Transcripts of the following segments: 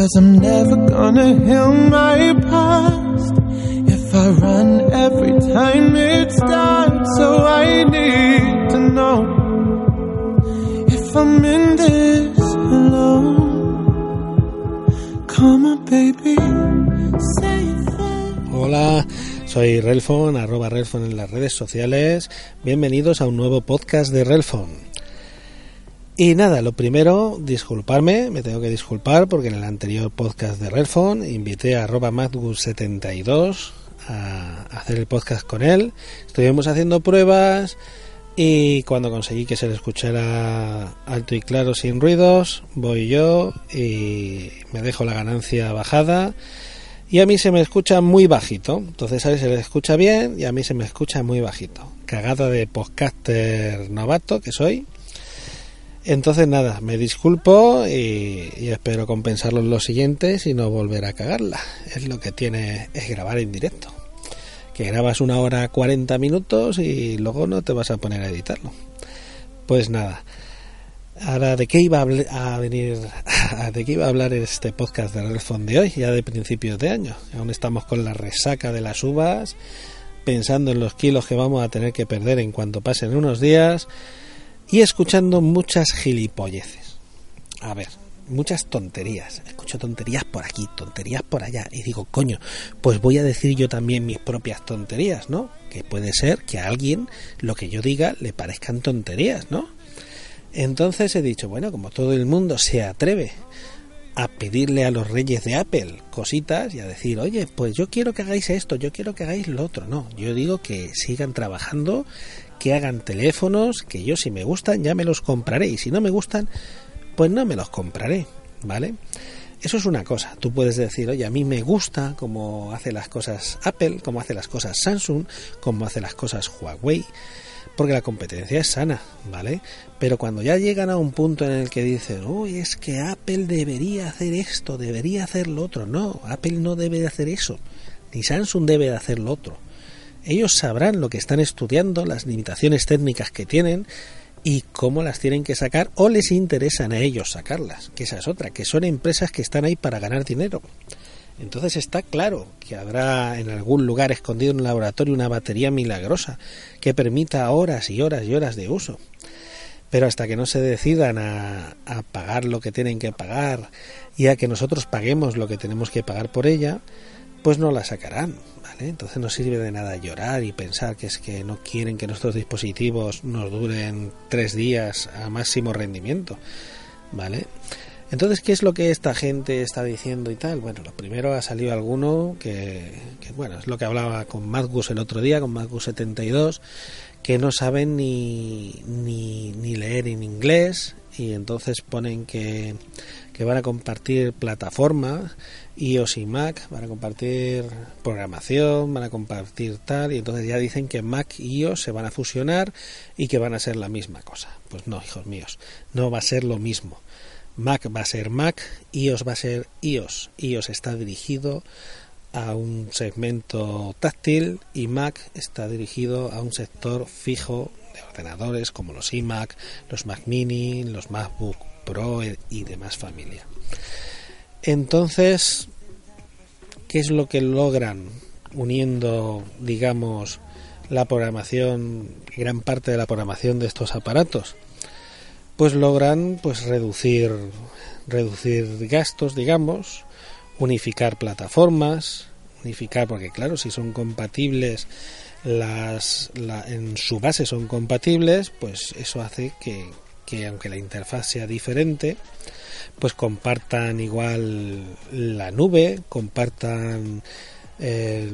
Cause I'm never gonna heal my past if I run every time it starts. So I need to know if I'm in this alone. Come on, baby, say. Hola, soy Relfon, arroba Relfon en las redes sociales. Bienvenidos a un nuevo podcast de Relfon. Y nada, lo primero, disculparme, me tengo que disculpar porque en el anterior podcast de Relfon invité a arroba Madgus72 a hacer el podcast con él. Estuvimos haciendo pruebas y cuando conseguí que se le escuchara alto y claro sin ruidos, voy yo y me dejo la ganancia bajada y a mí se me escucha muy bajito. Entonces a él se le escucha bien y a mí se me escucha muy bajito. Cagada de podcaster novato que soy. Entonces nada, me disculpo y, espero compensarlo en los siguientes y no volver a cagarla. Es lo que tiene es grabar en directo. Que grabas una hora 40 minutos y luego no te vas a poner a editarlo. Pues nada. Ahora, ¿de qué iba a, venir? ¿De qué iba a hablar este podcast de Relfon de hoy? Ya de principios de año. Aún estamos con la resaca de las uvas, pensando en los kilos que vamos a tener que perder en cuanto pasen unos días y escuchando muchas gilipolleces. A ver, muchas tonterías. Escucho tonterías por aquí, tonterías por allá. Y digo, coño, pues voy a decir yo también mis propias tonterías, ¿no? Que puede ser que a alguien lo que yo diga le parezcan tonterías, ¿no? Entonces he dicho, bueno, como todo el mundo se atreve a pedirle a los reyes de Apple cositas y a decir, oye, pues yo quiero que hagáis esto, yo quiero que hagáis lo otro. No, yo digo que sigan trabajando, que hagan teléfonos, que yo si me gustan ya me los compraré y si no me gustan, pues no me los compraré, ¿vale? Eso es una cosa. Tú puedes decir, oye, a mí me gusta cómo hace las cosas Apple, cómo hace las cosas Samsung, cómo hace las cosas Huawei, porque la competencia es sana, ¿vale? Pero cuando ya llegan a un punto en el que dicen, uy, es que Apple debería hacer esto, debería hacer lo otro. No, Apple no debe de hacer eso, ni Samsung debe de hacer lo otro. Ellos sabrán lo que están estudiando, las limitaciones técnicas que tienen y cómo las tienen que sacar o les interesan a ellos sacarlas, que esa es otra, que son empresas que están ahí para ganar dinero. Entonces está claro que habrá en algún lugar escondido en un laboratorio una batería milagrosa que permita horas y horas y horas de uso. Pero hasta que no se decidan a, a, pagar lo que tienen que pagar y a que nosotros paguemos lo que tenemos que pagar por ella, pues no la sacarán. ¿vale? Entonces no sirve de nada llorar y pensar que es que no quieren que nuestros dispositivos nos duren tres días a máximo rendimiento. ¿Vale? Entonces, ¿qué es lo que esta gente está diciendo y tal? Bueno, lo primero ha salido alguno que, bueno, es lo que hablaba con Madgus el otro día, con Madgus72, que no saben ni, ni, ni leer en inglés y entonces ponen que, que van a compartir plataformas iOS y Mac, van a compartir programación, van a compartir tal, y entonces ya dicen que Mac y iOS se van a fusionar y que van a ser la misma cosa. Pues no, hijos míos, no va a ser lo mismo. Mac va a ser Mac, iOS va a ser iOS. iOS está dirigido a un segmento táctil y Mac está dirigido a un sector fijo de ordenadores como los iMac, los Mac Mini, los MacBook Pro y demás familia. Entonces, ¿qué es lo que logran uniendo, digamos, la programación, gran parte de la programación de estos aparatos? Pues logran pues reducir reducir gastos, digamos, unificar plataformas, unificar porque claro, si son compatibles las la, en su base son compatibles, pues eso hace que, que aunque la interfaz sea diferente, pues compartan igual la nube, compartan eh,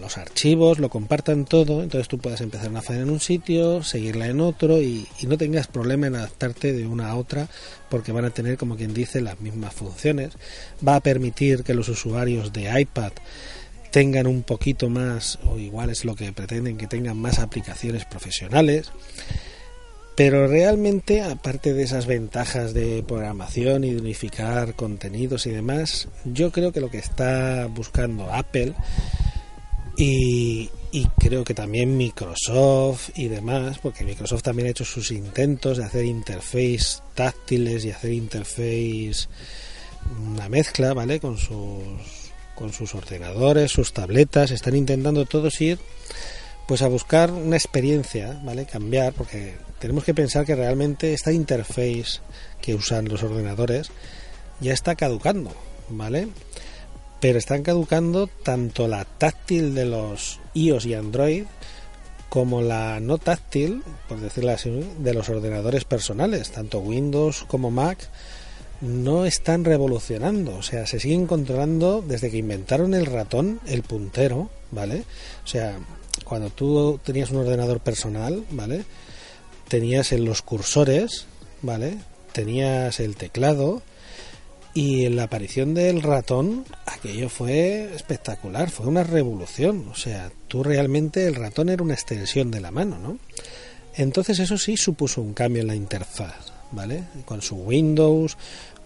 los archivos, lo compartan todo, entonces tú puedes empezar una fase en un sitio, seguirla en otro y, y, no tengas problema en adaptarte de una a otra porque van a tener, como quien dice, las mismas funciones. Va a permitir que los usuarios de iPad tengan un poquito más, o igual es lo que pretenden, que tengan más aplicaciones profesionales. Pero realmente, aparte de esas ventajas de programación y de unificar contenidos y demás, yo creo que lo que está buscando Apple y, creo que también Microsoft y demás, porque Microsoft también ha hecho sus intentos de hacer interface táctiles y hacer interface una mezcla, ¿vale? Con sus con sus ordenadores, sus tabletas, están intentando todos ir pues a buscar una experiencia, ¿vale? Cambiar, porque tenemos que pensar que realmente esta interface que usan los ordenadores ya está caducando, ¿vale? pero están caducando tanto la táctil de los iOS y Android como la no táctil, por decirlo así, de los ordenadores personales, tanto Windows como Mac, no están revolucionando, o sea, se siguen controlando desde que inventaron el ratón, el puntero, ¿vale? O sea, cuando tú tenías un ordenador personal, ¿vale? Tenías en los cursores, ¿vale? Tenías el teclado, y la aparición del ratón, aquello fue espectacular, fue una revolución. O sea, tú realmente el ratón era una extensión de la mano, ¿no? Entonces eso sí supuso un cambio en la interfaz, ¿vale? Con su Windows,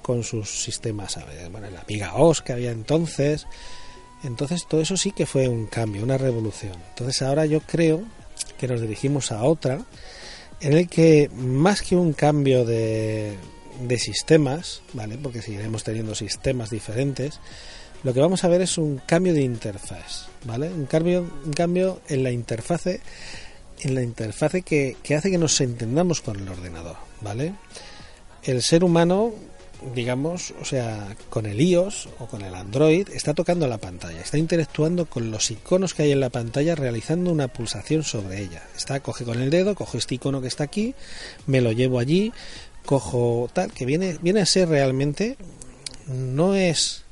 con sus sistemas, bueno, la Amiga OS que había entonces. Entonces todo eso sí que fue un cambio, una revolución. Entonces ahora yo creo que nos dirigimos a otra en el que más que un cambio de de sistemas, ¿vale? Porque seguiremos teniendo sistemas diferentes. Lo que vamos a ver es un cambio de interfaz, ¿vale? Un cambio, un cambio en la interfase, en la interfase que, que hace que nos entendamos con el ordenador, ¿vale? El ser humano, digamos, o sea, con el iOS o con el Android, está tocando la pantalla, está interactuando con los iconos que hay en la pantalla, realizando una pulsación sobre ella. Está, coge con el dedo, cojo este icono que está aquí, me lo llevo allí, cojo tal, que viene, viene a ser realmente, no es,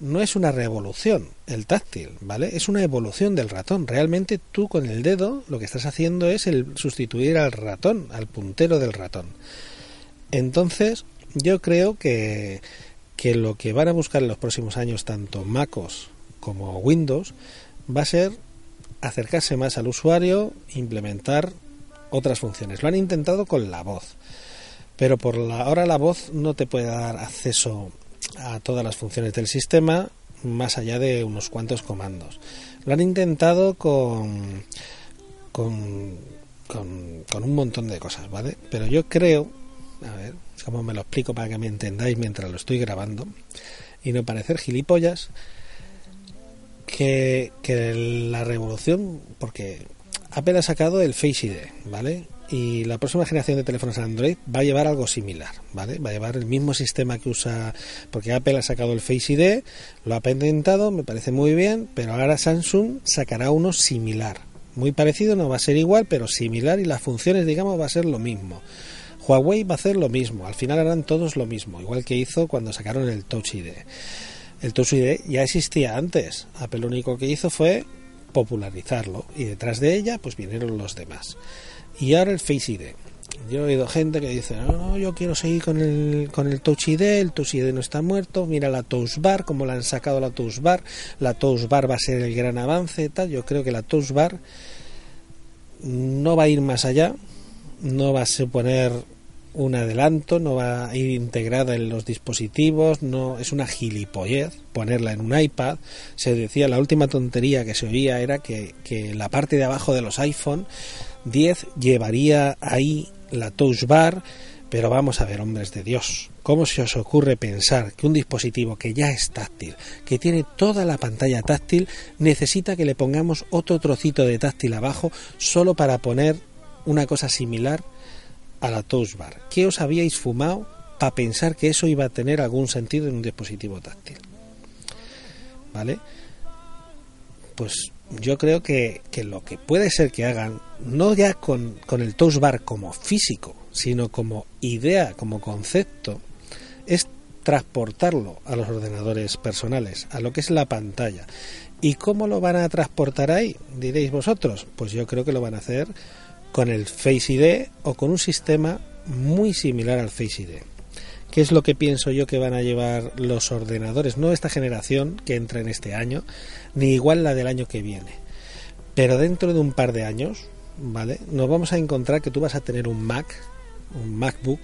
no es una revolución el táctil, ¿vale? Es una evolución del ratón. Realmente tú con el dedo lo que estás haciendo es el sustituir al ratón, al puntero del ratón. Entonces, yo creo que, que lo que van a buscar en los próximos años tanto MacOS como Windows va a ser acercarse más al usuario, implementar otras funciones. Lo han intentado con la voz pero por la, ahora la voz no te puede dar acceso a todas las funciones del sistema más allá de unos cuantos comandos. Lo han intentado con, con, con, un montón de cosas, ¿vale? Pero yo creo, a ver, cómo me lo explico para que me entendáis mientras lo estoy grabando y no parecer gilipollas, que, que la revolución, porque Apple ha sacado el Face ID, ¿vale? Y la próxima generación de teléfonos Android va a llevar algo similar, ¿vale? Va a llevar el mismo sistema que usa, porque Apple ha sacado el Face ID, lo ha patentado, me parece muy bien, pero ahora Samsung sacará uno similar. Muy parecido, no va a ser igual, pero similar y las funciones, digamos, va a ser lo mismo. Huawei va a hacer lo mismo, al final harán todos lo mismo, igual que hizo cuando sacaron el Touch ID. El Touch ID ya existía antes, Apple lo único que hizo fue popularizarlo y detrás de ella pues vinieron los demás. Y ahora el Face ID. Yo he oído gente que dice, no, yo quiero seguir con el, con el Touch ID, el Touch ID no está muerto, mira la Touch Bar, como la han sacado la Touch Bar, la Touch Bar va a ser el gran avance, tal, yo creo que la Touch Bar no va a ir más allá, no va a suponer un adelanto, no va a ir integrada en los dispositivos, no es una gilipollez ponerla en un iPad. Se decía, la última tontería que se oía era que, que la parte de abajo de los iPhone 10 llevaría ahí la touch bar, pero vamos a ver, hombres de Dios, ¿cómo se os ocurre pensar que un dispositivo que ya es táctil, que tiene toda la pantalla táctil, necesita que le pongamos otro trocito de táctil abajo solo para poner una cosa similar a la touch bar? ¿Qué os habíais fumado para pensar que eso iba a tener algún sentido en un dispositivo táctil? ¿Vale? Pues yo creo que, lo que puede ser que hagan, no ya con, con el touch bar como físico, sino como idea, como concepto, es transportarlo a los ordenadores personales, a lo que es la pantalla. ¿Y cómo lo van a transportar ahí? Diréis vosotros. Pues yo creo que lo van a hacer con el Face ID o con un sistema muy similar al Face ID. Qué es lo que pienso yo que van a llevar los ordenadores, no esta generación que entra en este año, ni igual la del año que viene. Pero dentro de un par de años, ¿vale? Nos vamos a encontrar que tú vas a tener un Mac, un MacBook,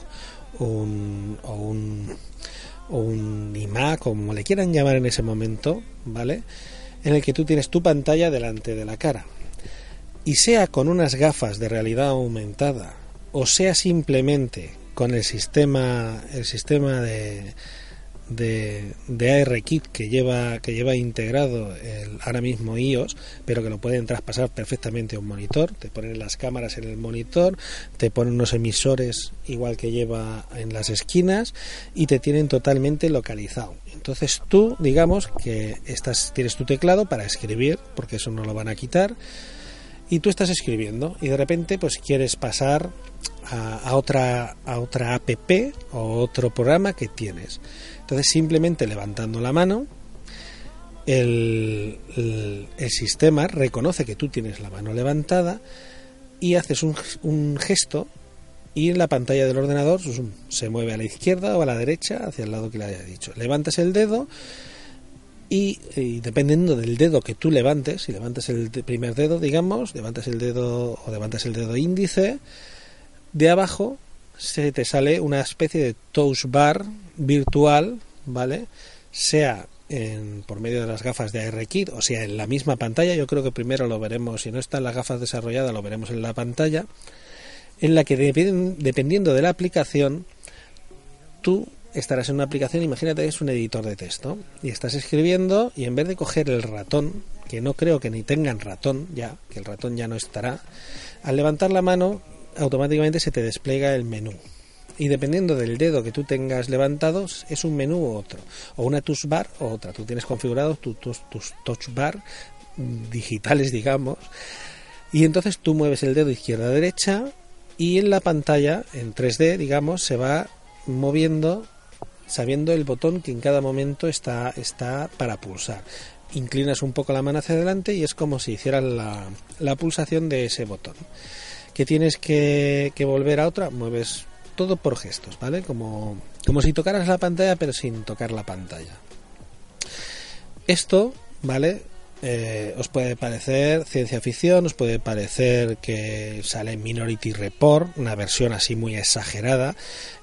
un, o un, o un iMac, como le quieran llamar en ese momento, ¿vale? En el que tú tienes tu pantalla delante de la cara. Y sea con unas gafas de realidad aumentada, o sea simplemente con el sistema, el sistema de, de, de ARKit que lleva, que lleva integrado el, ahora mismo iOS, pero que lo pueden traspasar perfectamente a un monitor. Te ponen las cámaras en el monitor, te ponen unos emisores igual que lleva en las esquinas y te tienen totalmente localizado. Entonces tú, digamos que estás, tienes tu teclado para escribir, porque eso no lo van a quitar, y tú estás escribiendo y de repente pues quieres pasar a, a, otra a otra app o otro programa que tienes. Entonces simplemente levantando la mano el, el, sistema reconoce que tú tienes la mano levantada y haces un, un gesto y en la pantalla del ordenador pues, se mueve a la izquierda o a la derecha hacia el lado que le haya dicho. Levantas el dedo y, y, dependiendo del dedo que tú levantes, si levantas el primer dedo, digamos, levantas el dedo o levantas el dedo índice, de abajo se te sale una especie de touch bar virtual, ¿vale? Sea en, por medio de las gafas de ARKit, o sea, en la misma pantalla, yo creo que primero lo veremos, si no están las gafas desarrolladas, lo veremos en la pantalla, en la que dependiendo de la aplicación, tú estarás en una aplicación, imagínate es un editor de texto, y estás escribiendo y en vez de coger el ratón, que no creo que ni tengan ratón ya, que el ratón ya no estará, al levantar la mano automáticamente se te despliega el menú. Y dependiendo del dedo que tú tengas levantado, es un menú u otro, o una touch bar o otra. Tú tienes configurados tus, touch bar digitales, digamos, y entonces tú mueves el dedo izquierda a derecha y en la pantalla, en 3D, digamos, se va moviendo sabiendo el botón que en cada momento está, está para pulsar. Inclinas un poco la mano hacia adelante y es como si hicieras la, la pulsación de ese botón. Que tienes que, que, volver a otra, mueves todo por gestos, ¿vale? Como, como si tocaras la pantalla pero sin tocar la pantalla. Esto, ¿vale? Eh, os puede parecer ciencia ficción, os puede parecer que sale Minority Report, una versión así muy exagerada,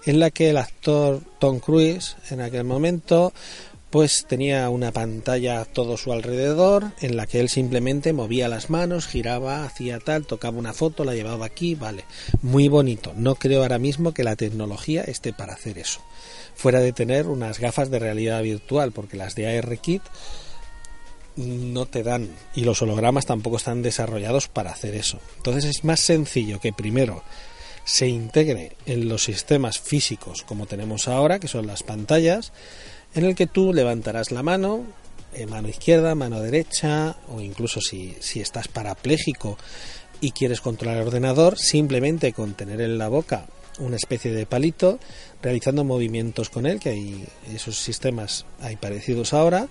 en la que el actor Tom Cruise en aquel momento pues tenía una pantalla a todo su alrededor en la que él simplemente movía las manos, giraba, hacía tal, tocaba una foto, la llevaba aquí, vale, muy bonito. No creo ahora mismo que la tecnología esté para hacer eso. Fuera de tener unas gafas de realidad virtual, porque las de ARKit no te dan y los hologramas tampoco están desarrollados para hacer eso. Entonces es más sencillo que primero se integre en los sistemas físicos como tenemos ahora, que son las pantallas, en el que tú levantarás la mano, eh, mano izquierda, mano derecha, o incluso si, si estás parapléjico y quieres controlar el ordenador, simplemente con tener en la boca una especie de palito, realizando movimientos con él, que hay esos sistemas hay parecidos ahora,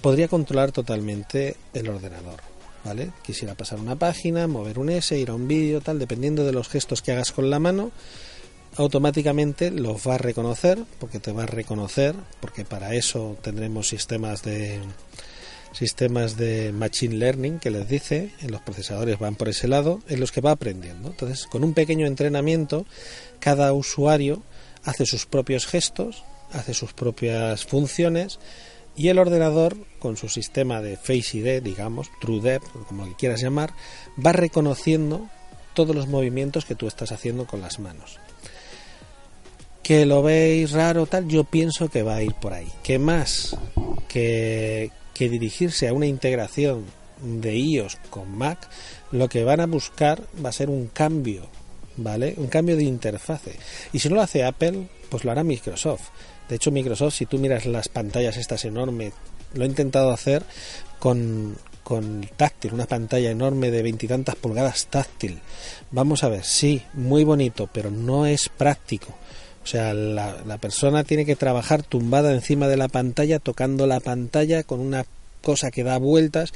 podría controlar totalmente el ordenador. ¿Vale? Quisiera pasar una página, mover un S, ir a un vídeo, tal, dependiendo de los gestos que hagas con la mano, automáticamente los va a reconocer, porque te va a reconocer, porque para eso tendremos sistemas de sistemas de machine learning que les dice, en los procesadores van por ese lado, en los que va aprendiendo. Entonces, con un pequeño entrenamiento, cada usuario hace sus propios gestos, hace sus propias funciones y el ordenador, con su sistema de Face ID, digamos, TrueDepth, como que quieras llamar, va reconociendo todos los movimientos que tú estás haciendo con las manos. Que lo veis raro tal, yo pienso que va a ir por ahí. Que más que, que dirigirse a una integración de iOS con Mac, lo que van a buscar va a ser un cambio, ¿vale? Un cambio de interfase. Y si no lo hace Apple, pues lo hará Microsoft. De hecho, Microsoft, si tú miras las pantallas estas enormes, lo he intentado hacer con, con táctil, una pantalla enorme de veintitantas pulgadas táctil. Vamos a ver, sí, muy bonito, pero no es práctico. O sea, la, la, persona tiene que trabajar tumbada encima de la pantalla, tocando la pantalla con una cosa que da vueltas,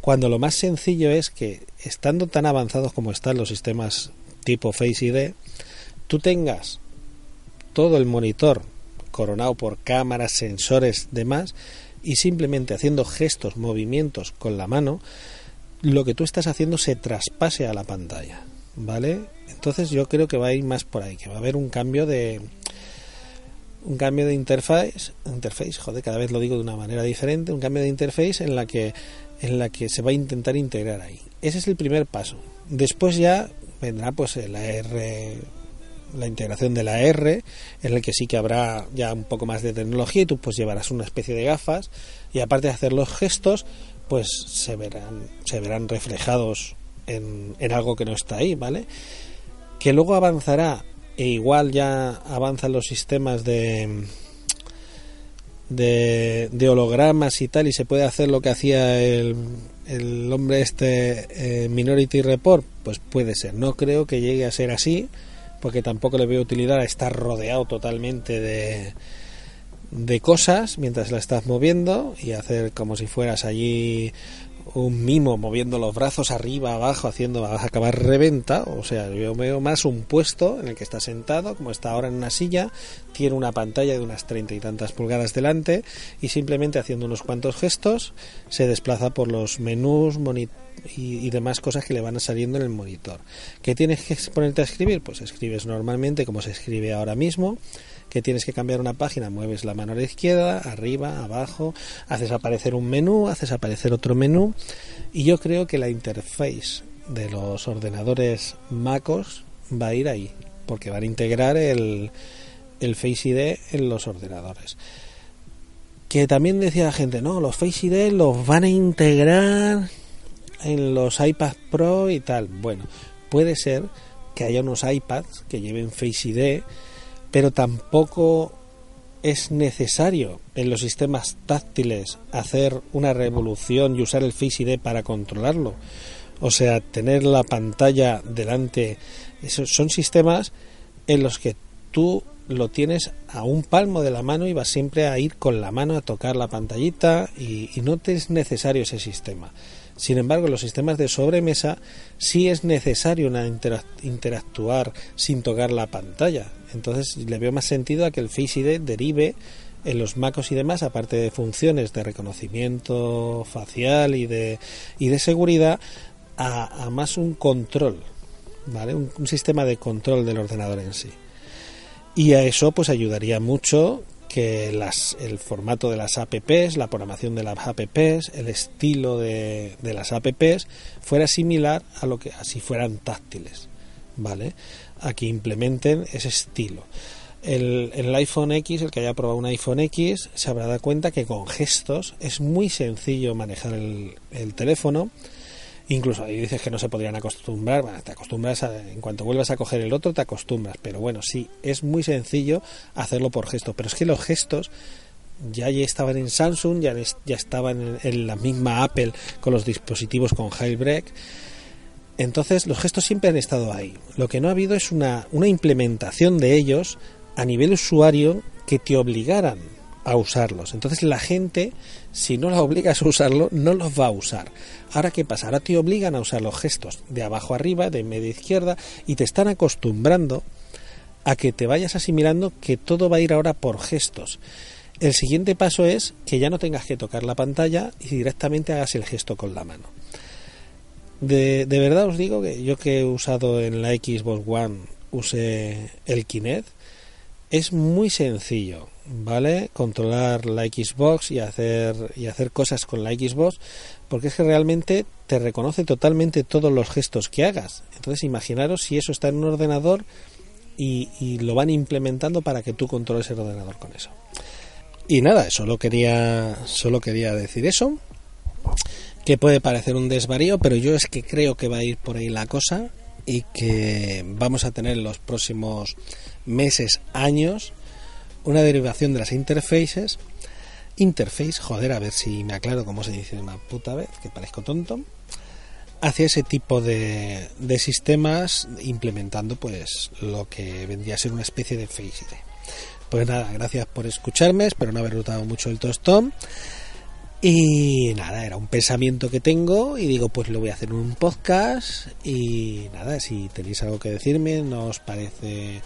cuando lo más sencillo es que, estando tan avanzados como están los sistemas tipo Face ID, tú tengas todo el monitor coronado por cámaras, sensores, demás, y simplemente haciendo gestos, movimientos con la mano, lo que tú estás haciendo se traspase a la pantalla, ¿vale? Entonces yo creo que va a ir más por ahí, que va a haber un cambio de un cambio de interface, interface, joder, cada vez lo digo de una manera diferente, un cambio de interface en la que en la que se va a intentar integrar ahí. Ese es el primer paso. Después ya vendrá pues la R la integración de la R, en el que sí que habrá ya un poco más de tecnología y tú pues llevarás una especie de gafas y aparte de hacer los gestos, pues se verán, se verán reflejados en, en algo que no está ahí, ¿vale? Que luego avanzará e igual ya avanzan los sistemas de, de, hologramas y tal y se puede hacer lo que hacía el, el hombre este eh, Minority Report pues puede ser no creo que llegue a ser así porque tampoco le veo utilidad a estar rodeado totalmente de de cosas mientras la estás moviendo y hacer como si fueras allí un mimo moviendo los brazos arriba, abajo, haciendo vas a acabar reventa. O sea, yo veo más un puesto en el que está sentado, como está ahora en una silla, tiene una pantalla de unas treinta y tantas pulgadas delante y simplemente haciendo unos cuantos gestos se desplaza por los menús y, y demás cosas que le van saliendo en el monitor. ¿Qué tienes que ponerte a escribir? Pues escribes normalmente como se escribe ahora mismo que tienes que cambiar una página, mueves la mano a la izquierda, arriba, abajo, haces aparecer un menú, haces aparecer otro menú y yo creo que la interface de los ordenadores MacOS va a ir ahí, porque van a integrar el, el Face ID en los ordenadores. Que también decía la gente, no, los Face ID los van a integrar en los iPad Pro y tal. Bueno, puede ser que haya unos iPads que lleven Face ID pero tampoco es necesario en los sistemas táctiles hacer una revolución y usar el Face para controlarlo. O sea, tener la pantalla delante. Esos son sistemas en los que tú lo tienes a un palmo de la mano y vas siempre a ir con la mano a tocar la pantallita y, y no te es necesario ese sistema. Sin embargo, en los sistemas de sobremesa sí es necesario interactuar sin tocar la pantalla. Entonces le veo más sentido a que el Face derive en los MacOS y demás, aparte de funciones de reconocimiento facial y de, y de seguridad, a, más un control, ¿vale? Un, sistema de control del ordenador en sí. Y a eso pues ayudaría mucho que las, el formato de las apps, la programación de las apps, el estilo de, de las apps fuera similar a lo que así fueran táctiles, ¿vale? A que implementen ese estilo. El, el, iPhone X, el que haya probado un iPhone X, se habrá dado cuenta que con gestos es muy sencillo manejar el, el teléfono Incluso ahí dices que no se podrían acostumbrar, bueno, te acostumbras en cuanto vuelvas a coger el otro te acostumbras, pero bueno, sí, es muy sencillo hacerlo por gesto, pero es que los gestos ya, ya estaban en Samsung, ya, ya estaban en, la misma Apple con los dispositivos con Jailbreak. Entonces los gestos siempre han estado ahí. Lo que no ha habido es una, una implementación de ellos a nivel usuario que te obligaran a usarlos. Entonces la gente, si no la obligas a usarlo, no los va a usar. Ahora, ¿qué pasa? Ahora te obligan a usar los gestos de abajo arriba, de media izquierda, y te están acostumbrando a que te vayas asimilando que todo va a ir ahora por gestos. El siguiente paso es que ya no tengas que tocar la pantalla y directamente hagas el gesto con la mano. De, de verdad os digo que yo que he usado en la Xbox One, usé el Kinect, es muy sencillo ¿vale? Controlar la Xbox y hacer, y hacer cosas con la Xbox, porque es que realmente te reconoce totalmente todos los gestos que hagas. Entonces, imaginaros si eso está en un ordenador y, lo van implementando para que tú controles el ordenador con eso. Y nada, solo quería, solo quería decir eso. Que puede parecer un desvarío, pero yo es que creo que va a ir por ahí la cosa y que vamos a tener los próximos meses, años, una derivación de las interfaces. Interface, joder, a ver si me aclaro cómo se dice una puta vez, que parezco tonto. Hacia ese tipo de, de sistemas, implementando pues lo que vendría a ser una especie de Face. Pues nada, gracias por escucharme, espero no haber notado mucho el tostón. Y nada, era un pensamiento que tengo y digo, pues lo voy a hacer en un podcast y nada, si tenéis algo que decirme, no os parece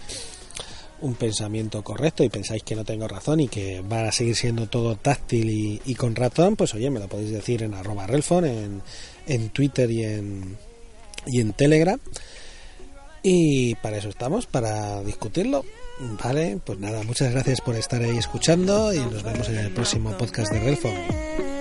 un pensamiento correcto y pensáis que no tengo razón y que va a seguir siendo todo táctil y, con ratón, pues oye, me lo podéis decir en arroba relfon, en, en Twitter y en, y en Telegram. Y para eso estamos, para discutirlo. Vale, pues nada, muchas gracias por estar ahí escuchando y nos vemos en el próximo podcast de Relfon.